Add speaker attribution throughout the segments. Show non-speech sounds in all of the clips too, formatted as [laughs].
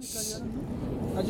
Speaker 1: me callaron, ¿no? Ah,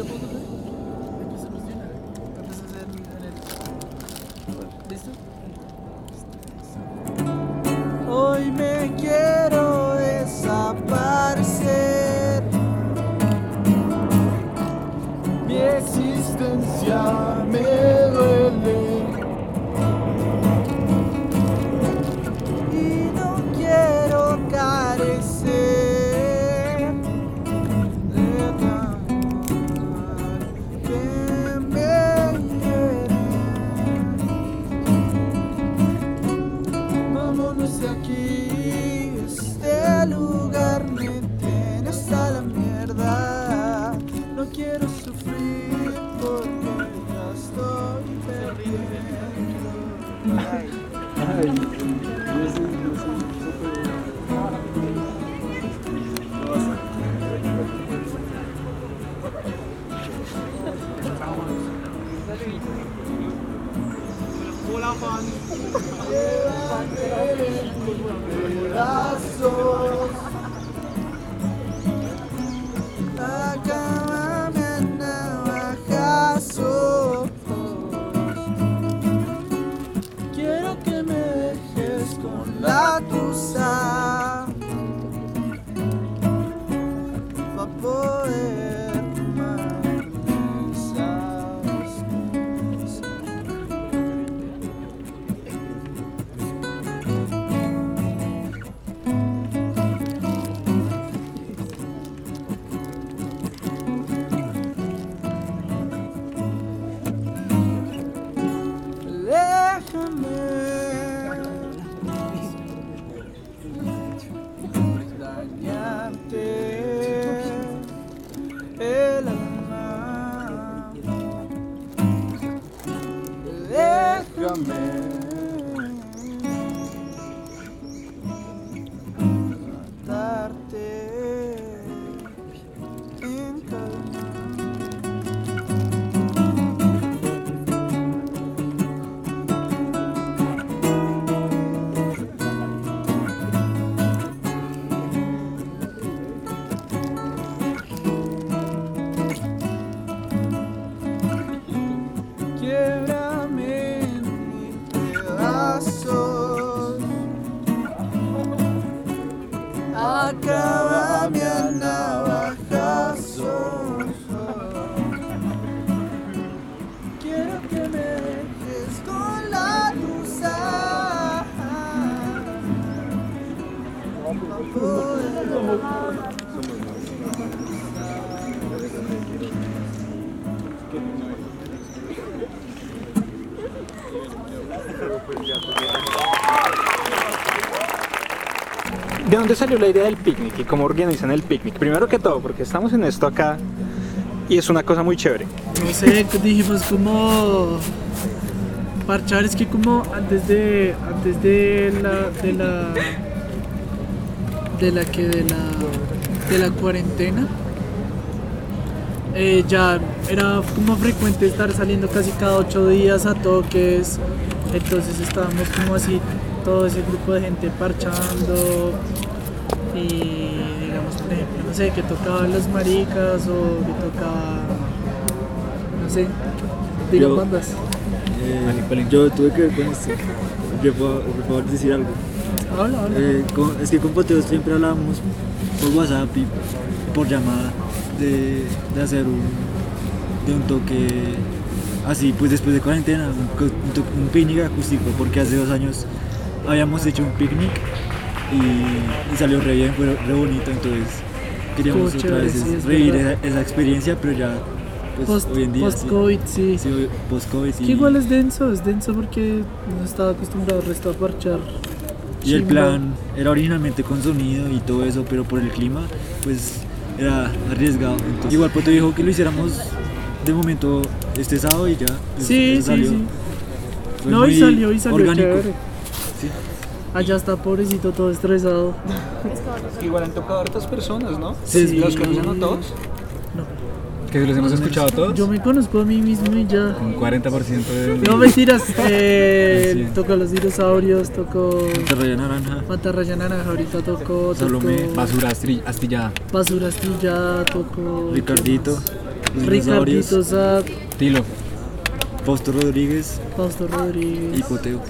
Speaker 1: la
Speaker 2: idea del picnic y cómo organizan el picnic? Primero que todo, porque estamos en esto acá y es una cosa muy chévere.
Speaker 1: No sé, dijimos como parchar, es que como antes de antes de la de la de la que de la de la cuarentena eh, ya era como frecuente estar saliendo casi cada ocho días a toques, entonces estábamos como así todo ese grupo de gente parchando y digamos por ejemplo no sé que tocaban los maricas o que tocaba no sé digo
Speaker 3: Yo-
Speaker 1: bandas
Speaker 3: Eh, yo tuve que ver con esto. Yo puedo, por favor decir algo.
Speaker 1: habla habla
Speaker 3: Eh, con- es que con Poteo siempre hablábamos por WhatsApp y por llamada de, de hacer un, de un toque así, pues después de cuarentena, un picnic acústico, porque hace dos años habíamos hecho un picnic y, y salió re bien, fue re bonito, entonces queríamos
Speaker 1: Estuvo
Speaker 3: otra vez
Speaker 1: sí, es
Speaker 3: revivir esa, esa experiencia, pero ya pues,
Speaker 1: post
Speaker 3: hoy en día
Speaker 1: post covid sí,
Speaker 3: sí, hoy- post-COVID
Speaker 1: que
Speaker 3: y-
Speaker 1: igual es denso es denso porque no estaba acostumbrado al resto a parchar
Speaker 3: Y el
Speaker 1: Chimba.
Speaker 3: plan era originalmente con sonido y todo eso, pero por el clima, pues era arriesgado. Entonces, igual Poto dijo que lo hiciéramos de momento este sábado y ya. pues,
Speaker 1: sí sí
Speaker 3: salió.
Speaker 1: sí
Speaker 3: Fue
Speaker 1: no y salió y salió
Speaker 3: orgánico.
Speaker 1: chévere
Speaker 3: Sí.
Speaker 1: Allá está pobrecito todo estresado
Speaker 2: Igual han tocado a hartas personas, ¿no?
Speaker 3: Sí,
Speaker 2: ¿Los conocen a todos?
Speaker 1: no
Speaker 4: Que los hemos escuchado todos.
Speaker 5: Yo me conozco a mí mismo y ya.
Speaker 4: Un 40% de.
Speaker 5: No mentiras, eh, [laughs]
Speaker 4: Sí.
Speaker 5: toco los dinosaurios, toco
Speaker 3: Monterrey naranja.
Speaker 5: Mantarraya Naranja, ahorita toco,
Speaker 3: Salomé,
Speaker 5: toco
Speaker 4: Basura astillada.
Speaker 5: Basura Astilla, toco
Speaker 3: Ricardito.
Speaker 5: Ricardito Zap,
Speaker 4: Tilo.
Speaker 3: Fausto Rodríguez.
Speaker 5: Fausto Rodríguez.
Speaker 3: Y Poteo.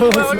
Speaker 6: El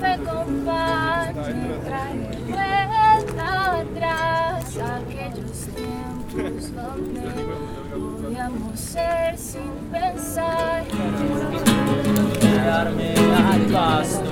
Speaker 7: Un café con pan me trae de vuelta atrás a aquellos tiempos donde podíamos ser sin pensar.
Speaker 6: Quedarme al pasto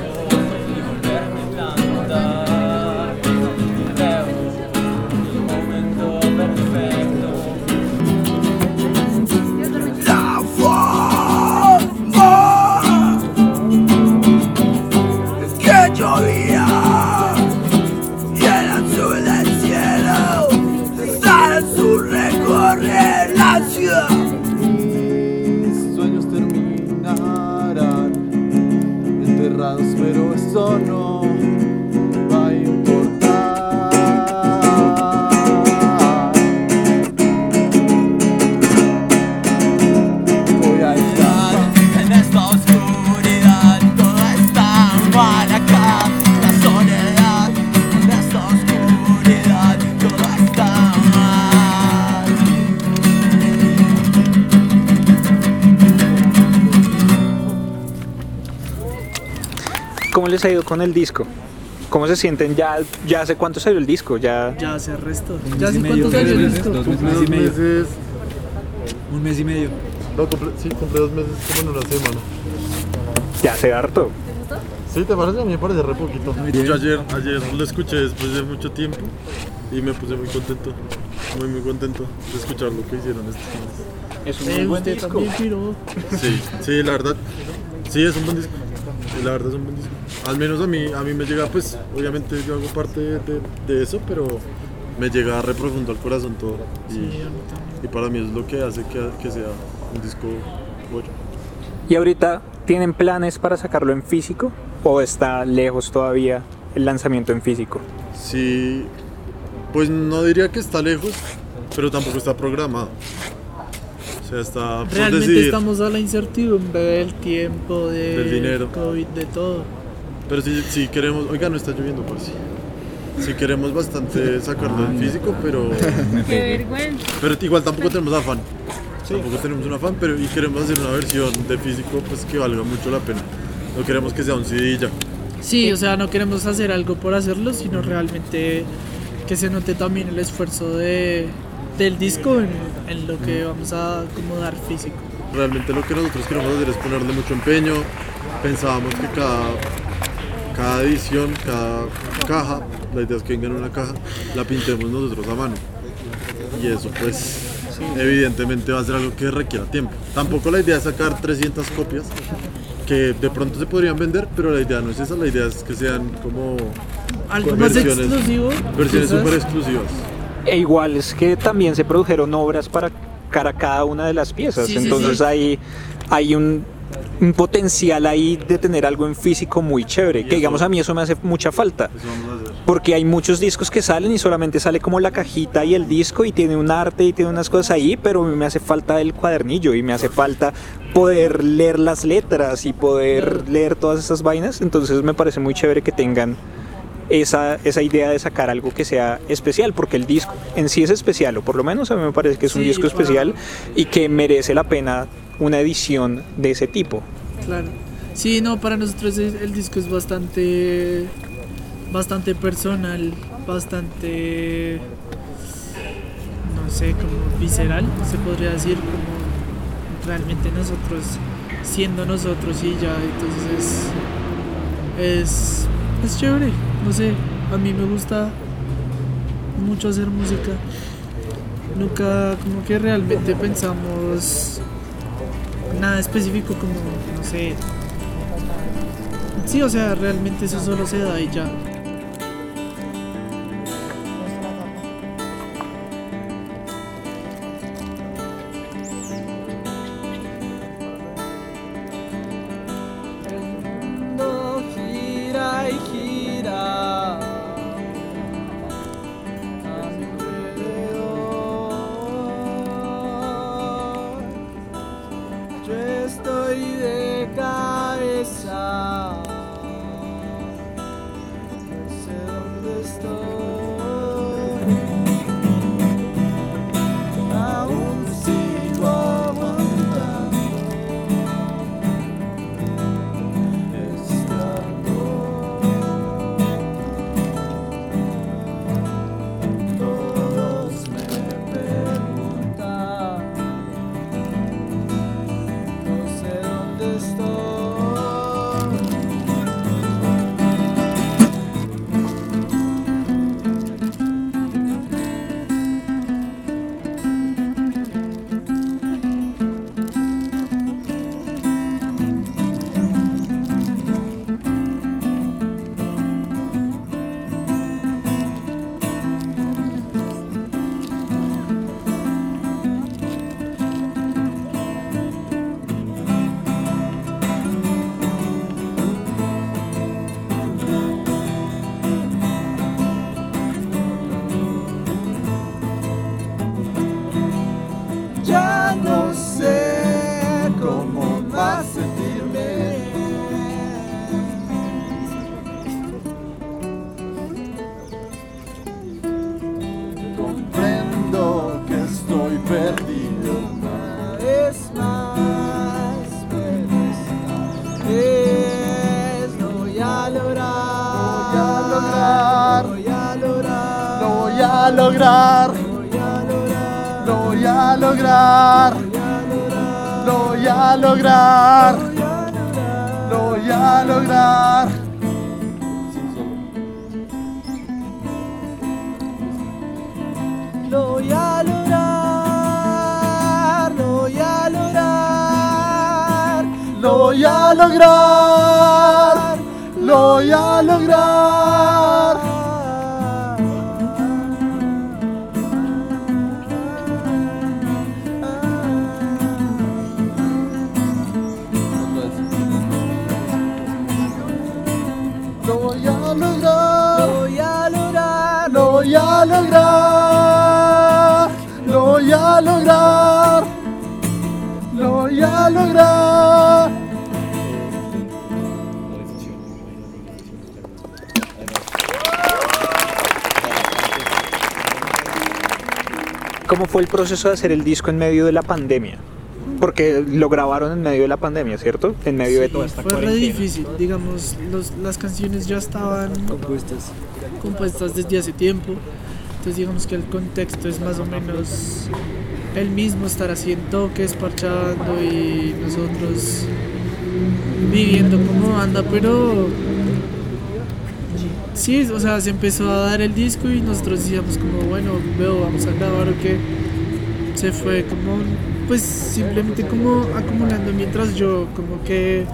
Speaker 2: ¿Cómo les ha ido con el disco? ¿Cómo se sienten? Ya, ya hace cuánto salió el disco, ya
Speaker 5: Ya se arrestó.
Speaker 3: Un
Speaker 5: ¿Ya
Speaker 3: mes
Speaker 5: hace
Speaker 3: y medio,
Speaker 5: cuántos años
Speaker 3: dos meses, dos meses y
Speaker 8: dos
Speaker 3: medio.
Speaker 8: meses.
Speaker 3: Un mes y medio.
Speaker 8: No, cumple, sí, cumple dos meses como en una semana.
Speaker 2: ya hace harto.
Speaker 8: Sí, ¿te parece? A mí me parece re poquito. Yo ayer, ayer lo escuché después de mucho tiempo y me puse muy contento. Muy, muy contento de escuchar lo que hicieron estos meses.
Speaker 2: Es un
Speaker 5: Eh,
Speaker 2: muy buen disco.
Speaker 5: también.
Speaker 8: Sí, sí, la verdad. Sí, es un buen disco. La verdad es un buen disco. Al menos a mí, a mí me llega, pues, obviamente yo hago parte de, eso, pero me llega re profundo al corazón todo. Y,
Speaker 5: Sí, a mí también.
Speaker 8: y para mí es lo que hace que, que sea un disco bueno.
Speaker 2: ¿Y ahorita tienen planes para sacarlo en físico? ¿O está lejos todavía el lanzamiento en físico?
Speaker 8: Sí, pues no diría que está lejos, pero tampoco está programado. O sea, está por
Speaker 5: Realmente
Speaker 8: decidir.
Speaker 5: estamos a la incertidumbre del tiempo, de
Speaker 8: Del dinero.
Speaker 5: COVID, de todo.
Speaker 8: Pero si, si queremos, oiga, no está lloviendo, por si. Si queremos bastante sacarlo en físico, pero, [laughs]
Speaker 7: Qué vergüenza.
Speaker 8: pero igual tampoco tenemos afán. Tampoco tenemos un afán, pero y queremos hacer una versión de físico pues que valga mucho la pena. No queremos que sea un CD ya.
Speaker 5: Sí, o sea, no queremos hacer algo por hacerlo, sino realmente que se note también el esfuerzo de, del disco en, en lo que vamos a como dar físico.
Speaker 8: Realmente lo que nosotros queremos hacer es ponerle mucho empeño. Pensábamos que cada, cada edición, cada caja, la idea es que venga en una caja, la pintemos nosotros a mano. Y eso pues evidentemente va a ser algo que requiera tiempo. Tampoco la idea es sacar 300 copias que de pronto se podrían vender, pero la idea no es esa, la idea es que sean como
Speaker 5: Algo más
Speaker 8: versiones-
Speaker 5: exclusivo.
Speaker 8: versiones
Speaker 5: quizás.
Speaker 8: súper exclusivas.
Speaker 2: E igual es que también se produjeron obras para cada una de las piezas.
Speaker 5: Sí,
Speaker 2: Entonces
Speaker 5: sí.
Speaker 2: hay, hay un, un potencial ahí de tener algo en físico muy chévere. Que digamos a mí eso me hace mucha falta. Porque hay muchos discos que salen y solamente sale como la cajita y el disco y tiene un arte y tiene unas cosas ahí, pero me hace falta el cuadernillo y me hace falta poder leer las letras y poder leer todas esas vainas. Entonces me parece muy chévere que tengan esa, esa idea de sacar algo que sea especial, porque el disco en sí es especial, o por lo menos a mí me parece que es un
Speaker 5: Sí,
Speaker 2: disco especial y que merece la pena una edición de ese tipo.
Speaker 5: Claro. Sí, no, para nosotros el, el disco es bastante bastante personal, bastante no sé, como visceral, se podría decir, como realmente nosotros siendo nosotros y ya, entonces es es, es chévere, no sé, a mí me gusta mucho hacer música. Nunca como que realmente pensamos nada específico como, no sé. Sí, o sea, realmente eso solo se da y ya.
Speaker 6: Lograr. Lo voy a lograr. Lo voy a lograr. Lo voy a lograr. Lo voy a lograr. Lo voy a lograr. Lo voy a lograr. A lograr. Lo voy a lograr.
Speaker 2: ¿Cómo fue el proceso de hacer el disco en medio de la pandemia? Porque lo grabaron en medio de la pandemia, ¿cierto? En medio de toda esta
Speaker 5: fue re
Speaker 2: cuarentena.
Speaker 5: difícil, digamos, los- las canciones ya estaban
Speaker 3: Compuestas.
Speaker 5: compuestas desde hace tiempo, entonces digamos que el contexto es más o menos el mismo, estar haciendo toques, parchando y nosotros viviendo como banda, pero sí, o sea, se empezó a dar el disco y nosotros decíamos como, bueno, veo, vamos a grabar o qué. Se fue como, pues simplemente como acumulando mientras yo como que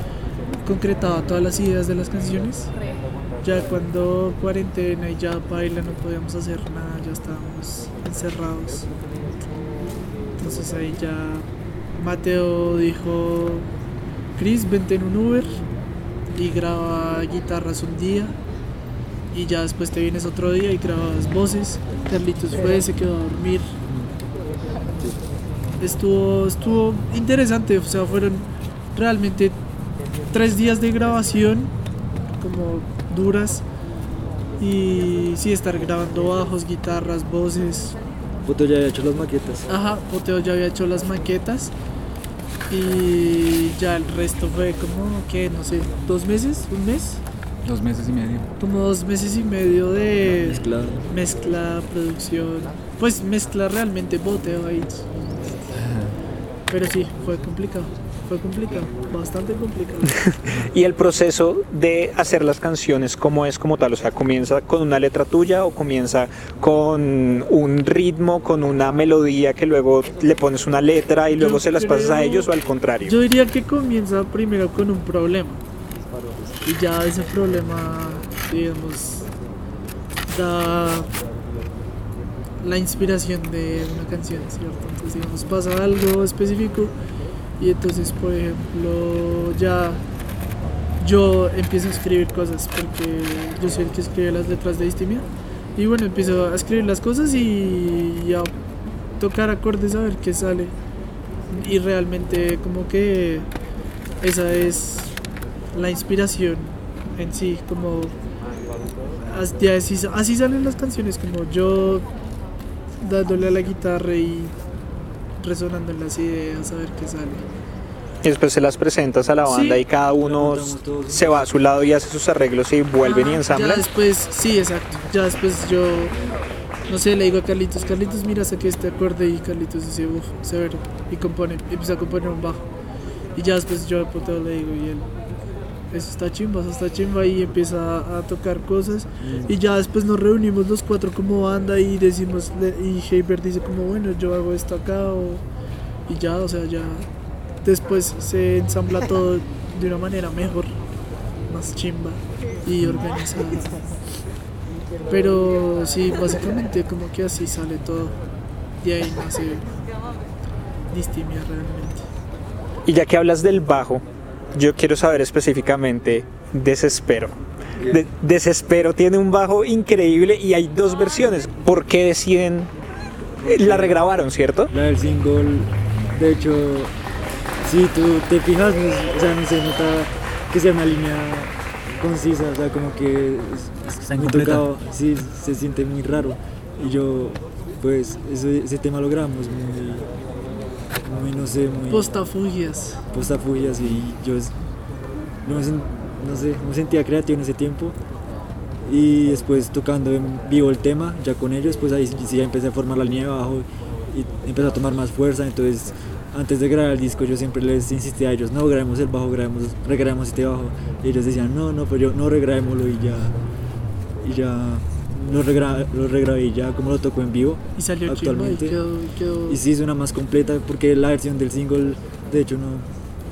Speaker 5: concretaba todas las ideas de las canciones. Ya cuando cuarentena y ya baila no podíamos hacer nada, ya estábamos encerrados. Ahí ya Mateo dijo, Chris, vente en un Uber y graba guitarras un día y ya después te vienes otro día y grabas voces. Carlitos fue, se quedó a dormir. Estuvo, estuvo interesante, o sea, fueron realmente tres días de grabación, como duras. Y sí, estar grabando bajos, guitarras, voces.
Speaker 3: Foto ya había hecho las maquetas.
Speaker 5: Ajá, Poteo ya había hecho las maquetas. Y ya el resto fue como, que No sé, dos meses, un mes.
Speaker 4: Dos meses y medio.
Speaker 5: Como dos meses y medio de
Speaker 3: Mezclado.
Speaker 5: mezcla, producción. Pues mezcla realmente boteo ahí. Pero sí, fue complicado. Fue complicado, bastante complicado. [laughs]
Speaker 2: Y el proceso de hacer las canciones, ¿cómo es como tal? O sea, ¿comienza con una letra tuya o comienza con un ritmo, con una melodía que luego le pones una letra y luego
Speaker 5: Yo
Speaker 2: se las pasas a ellos o al contrario?
Speaker 5: Yo diría que comienza primero con un problema. Y ya ese problema, digamos, da la inspiración de una canción, ¿cierto? Entonces, digamos, pasa algo específico y entonces, por ejemplo, ya yo empiezo a escribir cosas porque yo soy el que escribe las letras de Distimia. Y bueno, empiezo a escribir las cosas y a tocar acordes a ver qué sale. Y realmente como que esa es la inspiración en sí, como así, así salen las canciones, como yo dándole a la guitarra y resonando en las ideas a ver qué sale.
Speaker 2: Y después se las presentas a la banda
Speaker 5: Sí.
Speaker 2: y cada uno se va a su lado y hace sus arreglos y vuelven y ensamblan.
Speaker 5: Ya después, sí, exacto. Ya después yo, no sé, le digo a Carlitos, Carlitos, mira, saqué este acorde y Carlitos dice, uff, severo. Y compone, y empieza a componer un bajo. Y ya después yo a Poteo le digo y él, eso está chimba, eso está chimba y empieza a, a tocar cosas. Y ya después nos reunimos los cuatro como banda y decimos, y Heiber dice como, bueno, yo hago esto acá o, y ya, o sea, ya después se ensambla todo [laughs] de una manera mejor, más chimba y organizada. Pero sí, básicamente como que así sale todo. De ahí nace Distimia realmente.
Speaker 2: Y ya que hablas del bajo, yo quiero saber específicamente Desespero. De- Desespero tiene un bajo increíble y hay dos versiones. ¿Por qué deciden? eh, La regrabaron, ¿cierto?
Speaker 3: La del single, de hecho, si tú te fijas, o sea, no se nota que sea una línea concisa, o sea, como que es,
Speaker 4: Está
Speaker 3: tocado, sí, se siente muy raro. Y yo, pues, ese, ese tema lo grabamos muy, muy, no sé, muy
Speaker 5: Postafugias.
Speaker 3: postafugias y yo no, no sé, me sentía creativo en ese tiempo. Y después tocando en vivo el tema, ya con ellos, pues ahí sí ya empecé a formar la línea de bajo y empezó a tomar más fuerza. Entonces, antes de grabar el disco, yo siempre les insistía a ellos: no grabemos el bajo, grabemos, regrabemos este bajo. Y ellos decían: no, no, pero yo no regrabémoslo y ya. Y ya lo, regra, lo regrabé ya como lo tocó en vivo.
Speaker 5: Y salió
Speaker 3: actualmente.
Speaker 5: quedó, quedó
Speaker 3: Y sí, suena más completa porque la versión del single, de hecho, no,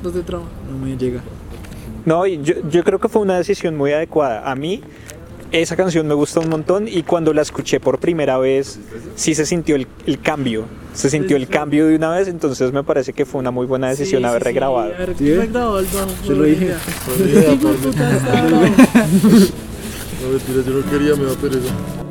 Speaker 5: dos de trama.
Speaker 3: no me llega.
Speaker 2: No, y yo, yo creo que fue una decisión muy adecuada. A mí esa canción me gusta un montón y cuando la escuché por primera vez sí se sintió el, el cambio. Se sintió el cambio de una vez, entonces me parece que fue una muy buena decisión
Speaker 5: Sí,
Speaker 2: haber
Speaker 5: sí, sí,
Speaker 2: regrabado.
Speaker 5: haber
Speaker 3: ¿Sí,
Speaker 5: regrabado el bajo.
Speaker 3: Se lo dije. [laughs] [laughs]
Speaker 8: No, mentira, yo no quería, me da pereza.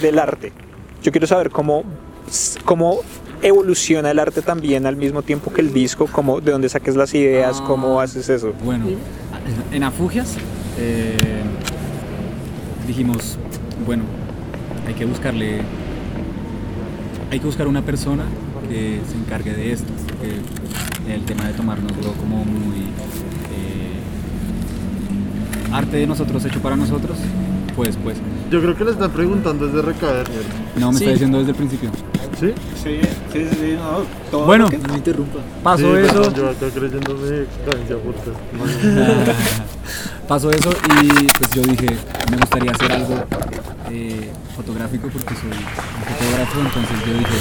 Speaker 2: Del arte. Yo quiero saber cómo, cómo evoluciona el arte también al mismo tiempo que el disco, cómo, de dónde saques las ideas, cómo
Speaker 4: Ah.
Speaker 2: haces eso.
Speaker 4: Bueno, en Afugias eh, dijimos, bueno, hay que buscarle, hay que buscar una persona que se encargue de esto, que el tema de tomar nos duró como muy eh, arte de nosotros hecho para nosotros, pues pues,
Speaker 8: Yo creo que le están preguntando desde recaer.
Speaker 4: no me
Speaker 5: Sí.
Speaker 4: está diciendo desde el principio.
Speaker 8: ¿Sí?
Speaker 2: Sí, sí, sí, no, todo
Speaker 4: Bueno,
Speaker 3: No me interrumpa.
Speaker 4: pasó
Speaker 8: Sí,
Speaker 4: eso.
Speaker 8: Yo acá creyéndome cadencia fuerte. [laughs]
Speaker 4: Pasó eso y pues yo dije, me gustaría hacer algo eh, fotográfico porque soy un fotógrafo, entonces yo dije,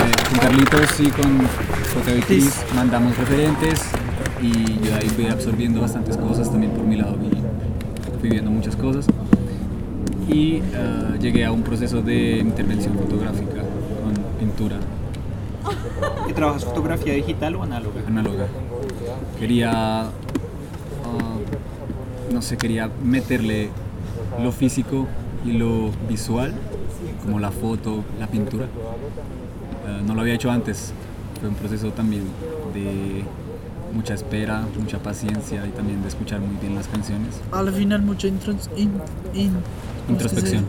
Speaker 4: eh, con Carlitos y con José y Cris mandamos referentes y yo ahí fui absorbiendo bastantes cosas, también por mi lado vi, fui viendo muchas cosas y eh, llegué a un proceso de intervención fotográfica con pintura
Speaker 2: ¿Y trabajas fotografía digital o análoga?
Speaker 4: análoga. Quería, ah, no sé, quería meterle lo físico y lo visual, como la foto, la pintura. Ah, no lo había hecho antes. Fue un proceso también de mucha espera, mucha paciencia y también de escuchar muy bien las canciones
Speaker 5: Al final mucha intros- in- in- ¿cómo es que se
Speaker 4: Introspección.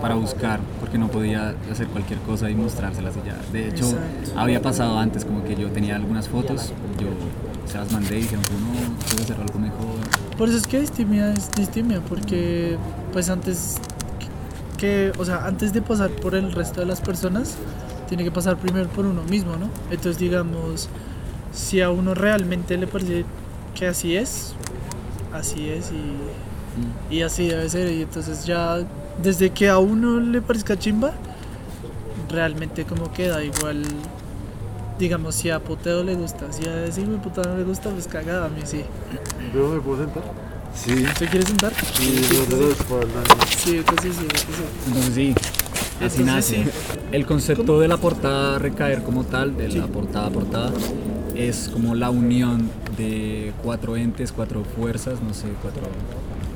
Speaker 4: para buscar, porque no podía hacer cualquier cosa y mostrárselas y ya. De hecho,
Speaker 5: Exacto.
Speaker 4: había pasado antes como que yo tenía algunas fotos, yo se las mandé y dijeron, no, quiero hacer algo mejor.
Speaker 5: Por eso es que distimia es distimia, porque pues antes que, o sea, antes de pasar por el resto de las personas, tiene que pasar primero por uno mismo, ¿no? Entonces digamos, si a uno realmente le parece que así es, así es y, y así debe ser, y entonces ya desde que a uno le parezca chimba, realmente como queda igual. Digamos, si a Poteo le gusta, si a ese de puta no le gusta, pues cagada a mí sí.
Speaker 8: ¿Yo me puedo sentar?
Speaker 3: Sí.
Speaker 5: ¿Se quiere sentar?
Speaker 8: Y no de la espalda.
Speaker 5: Sí, entonces sí, entonces sí.
Speaker 4: Entonces sí, así
Speaker 5: Entonces,
Speaker 4: nace.
Speaker 5: sí.
Speaker 4: El concepto de la portada recaer como tal, de la portada a portada, es como la unión de cuatro entes, cuatro fuerzas, no sé, cuatro,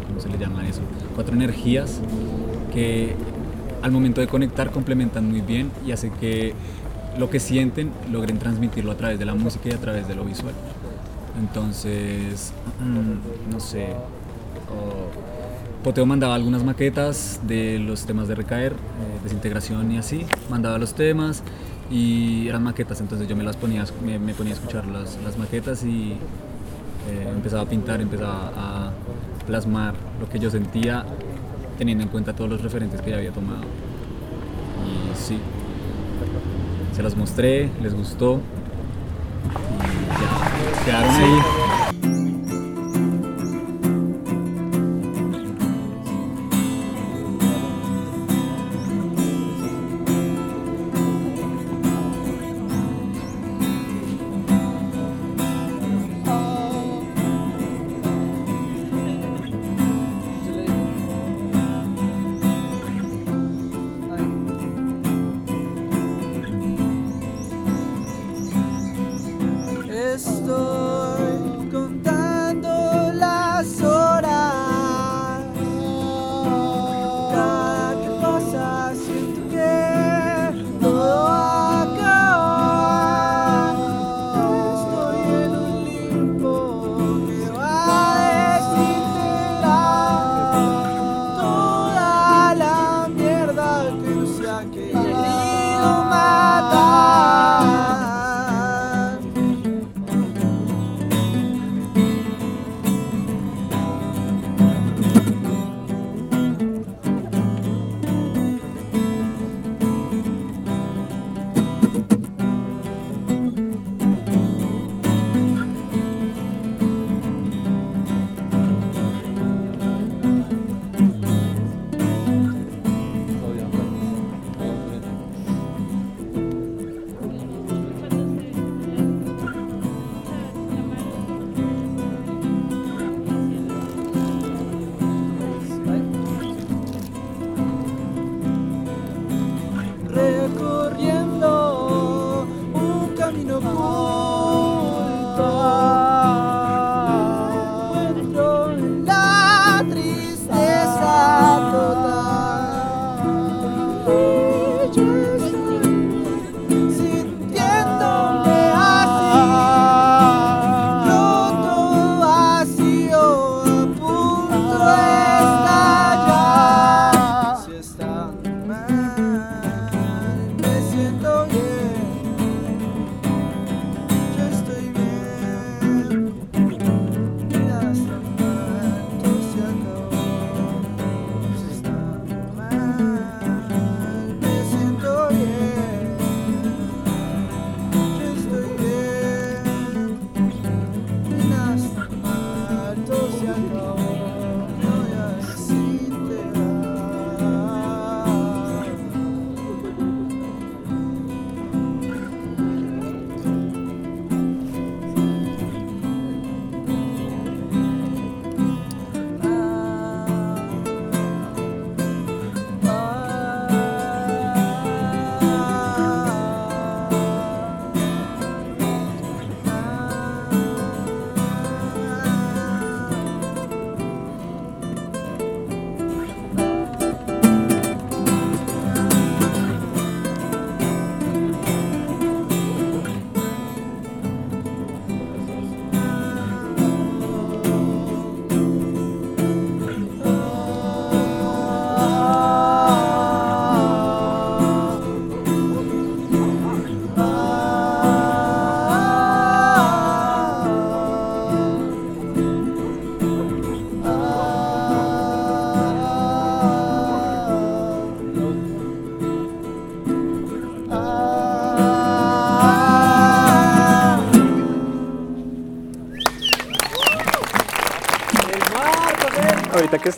Speaker 4: ¿cómo se le llama eso? Cuatro energías que al momento de conectar complementan muy bien y hace que lo que sienten logren transmitirlo a través de la música y a través de lo visual. Entonces, mm, no sé, o Poteo mandaba algunas maquetas de los temas de recaer, eh, desintegración y así, mandaba los temas y eran maquetas, entonces yo me las ponía, me, me ponía a escuchar las, las maquetas y eh, empezaba a pintar, empezaba a plasmar lo que yo sentía teniendo en cuenta todos los referentes que ya había tomado. Y sí, se las mostré, les gustó y ya, quedaron ahí.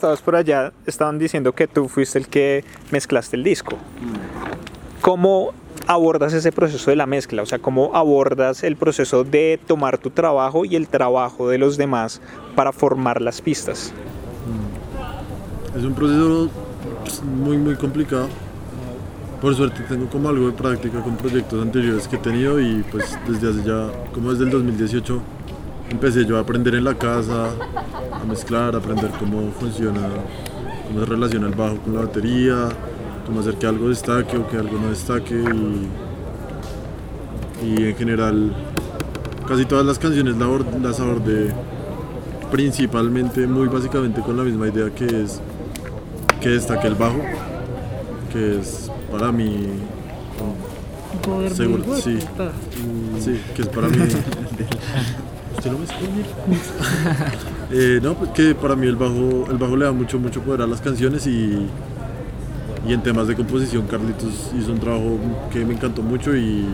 Speaker 2: Estabas por allá, estaban diciendo que tú fuiste el que mezclaste el disco. ¿Cómo abordas ese proceso de la mezcla? O sea, ¿cómo abordas el proceso de tomar tu trabajo y el trabajo de los demás para formar las pistas?
Speaker 8: Es un proceso muy, muy complicado. Por suerte tengo como algo de práctica con proyectos anteriores que he tenido y pues desde hace ya, como desde el 2018, empecé yo a aprender en la casa, a mezclar, a aprender cómo funciona, cómo se relaciona el bajo con la batería, cómo hacer que algo destaque o que algo no destaque y, y en general casi todas las canciones las abordé principalmente, muy básicamente con la misma idea que es que destaque el bajo, que es para mí
Speaker 5: Un poder
Speaker 8: Seguro, sí. Sí, que es para mí. [laughs] ¿Usted no me eh, no, pues que para mí el bajo, el bajo le da mucho, mucho poder a las canciones y, y en temas de composición Carlitos hizo un trabajo que me encantó mucho y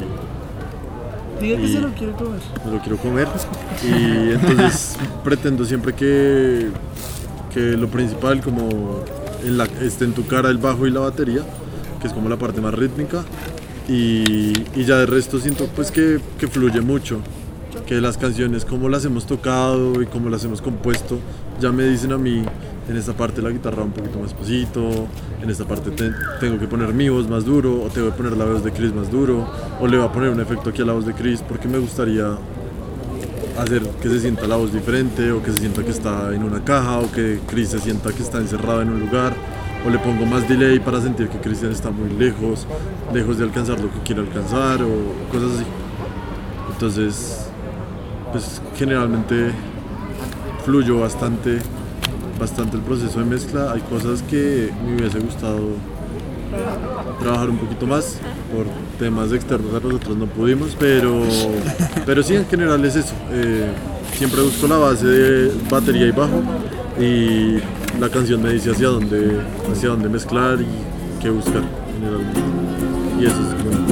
Speaker 5: Diga que se lo quiere comer.
Speaker 8: me lo quiero comer. Y entonces [laughs] pretendo siempre que, que lo principal como en la, esté en tu cara el bajo y la batería, que es como la parte más rítmica. Y, y ya de resto siento pues que, que fluye mucho. Que las canciones, como las hemos tocado y como las hemos compuesto, ya me dicen a mí, en esta parte la guitarra un poquito más pasito, en esta parte te- tengo que poner mi voz más duro, o tengo que poner la voz de Chris más duro, o le voy a poner un efecto aquí a la voz de Chris, porque me gustaría hacer que se sienta la voz diferente, o que se sienta que está en una caja, o que Chris se sienta que está encerrado en un lugar, o le pongo más delay para sentir que Christian está muy lejos, lejos de alcanzar lo que quiere alcanzar, o cosas así. Entonces, pues generalmente fluyo bastante, bastante el proceso de mezcla. Hay cosas que me hubiese gustado trabajar un poquito más por temas externos a nosotros no pudimos, pero, pero sí en general es eso. Eh, siempre busco la base de batería y bajo y la canción me dice hacia dónde, hacia dónde mezclar y qué buscar generalmente. Y eso es muy,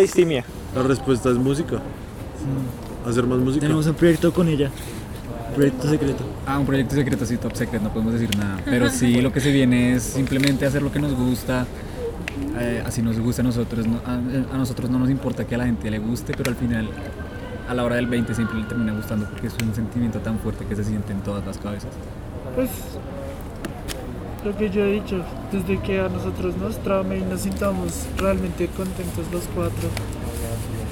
Speaker 1: Distimia?
Speaker 8: La respuesta es música. Hacer más música.
Speaker 3: Tenemos un proyecto con ella. Proyecto secreto.
Speaker 4: Ah, un proyecto secreto, sí, top secret, no podemos decir nada. Pero sí, lo que se viene es simplemente hacer lo que nos gusta. eh, así nos gusta a nosotros. no- a, a nosotros no nos importa que a la gente le guste, pero al final, a la hora del 20 siempre le termina gustando porque es un sentimiento tan fuerte que se siente en todas las cabezas.
Speaker 5: Pues lo que yo he dicho, desde que a nosotros nos trame y nos sintamos realmente contentos los cuatro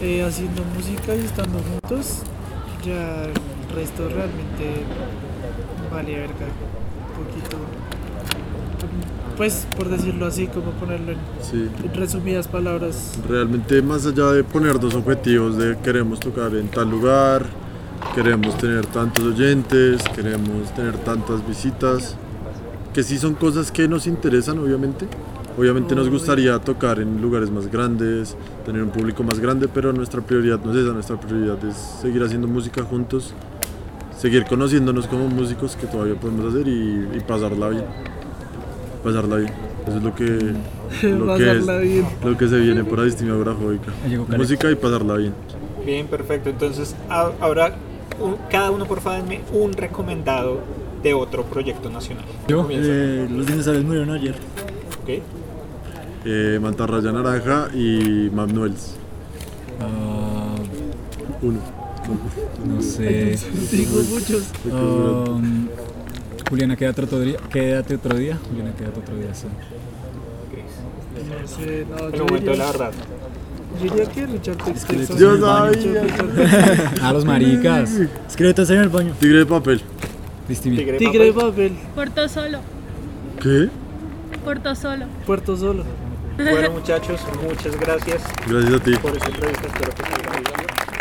Speaker 5: eh, haciendo música y estando juntos, ya el resto realmente vale verga un poquito. Pues por decirlo así, como ponerlo en,
Speaker 8: Sí.
Speaker 5: en resumidas palabras.
Speaker 8: Realmente más allá de ponernos objetivos de queremos tocar en tal lugar, queremos tener tantos oyentes, queremos tener tantas visitas, que sí son cosas que nos interesan obviamente. Obviamente nos gustaría tocar en lugares más grandes, tener un público más grande, pero nuestra prioridad no es esa, nuestra prioridad es seguir haciendo música juntos, seguir conociéndonos como músicos que todavía podemos hacer y, y pasarla bien. Pasarla bien. Eso es lo que, [laughs] lo que, es,
Speaker 5: bien.
Speaker 8: lo que se viene por Adistimia
Speaker 4: Khaled.
Speaker 8: Música y pasarla bien.
Speaker 1: Bien, perfecto. Entonces, ahora cada uno por favor denme un recomendado de otro proyecto nacional.
Speaker 4: ¿Yo?
Speaker 3: Eh, los dinosaurios murieron ayer.
Speaker 1: ¿ok?
Speaker 8: Eh, Mantarraya Naranja y Manuels.
Speaker 4: Ah,
Speaker 8: Uno.
Speaker 4: no sé.
Speaker 5: Digo muchos.
Speaker 4: Um, Juliana, quédate otro día. Quédate otro día. Juliana, quédate otro día, sí.
Speaker 5: No sé, no,
Speaker 1: el momento de la
Speaker 5: diría,
Speaker 1: verdad.
Speaker 5: yo diría que Richard Texas.
Speaker 8: Yo sabía.
Speaker 4: Ah, los maricas.
Speaker 3: Esqueletos en el baño.
Speaker 8: Tigre de papel.
Speaker 1: Tigre,
Speaker 5: Tigre de
Speaker 1: papel.
Speaker 5: papel,
Speaker 7: Puerto Solo,
Speaker 8: ¿Qué?
Speaker 7: Puerto Solo.
Speaker 5: Puerto Solo.
Speaker 1: Bueno, muchachos, muchas gracias
Speaker 8: Gracias a ti.
Speaker 1: por esta entrevista. Espero que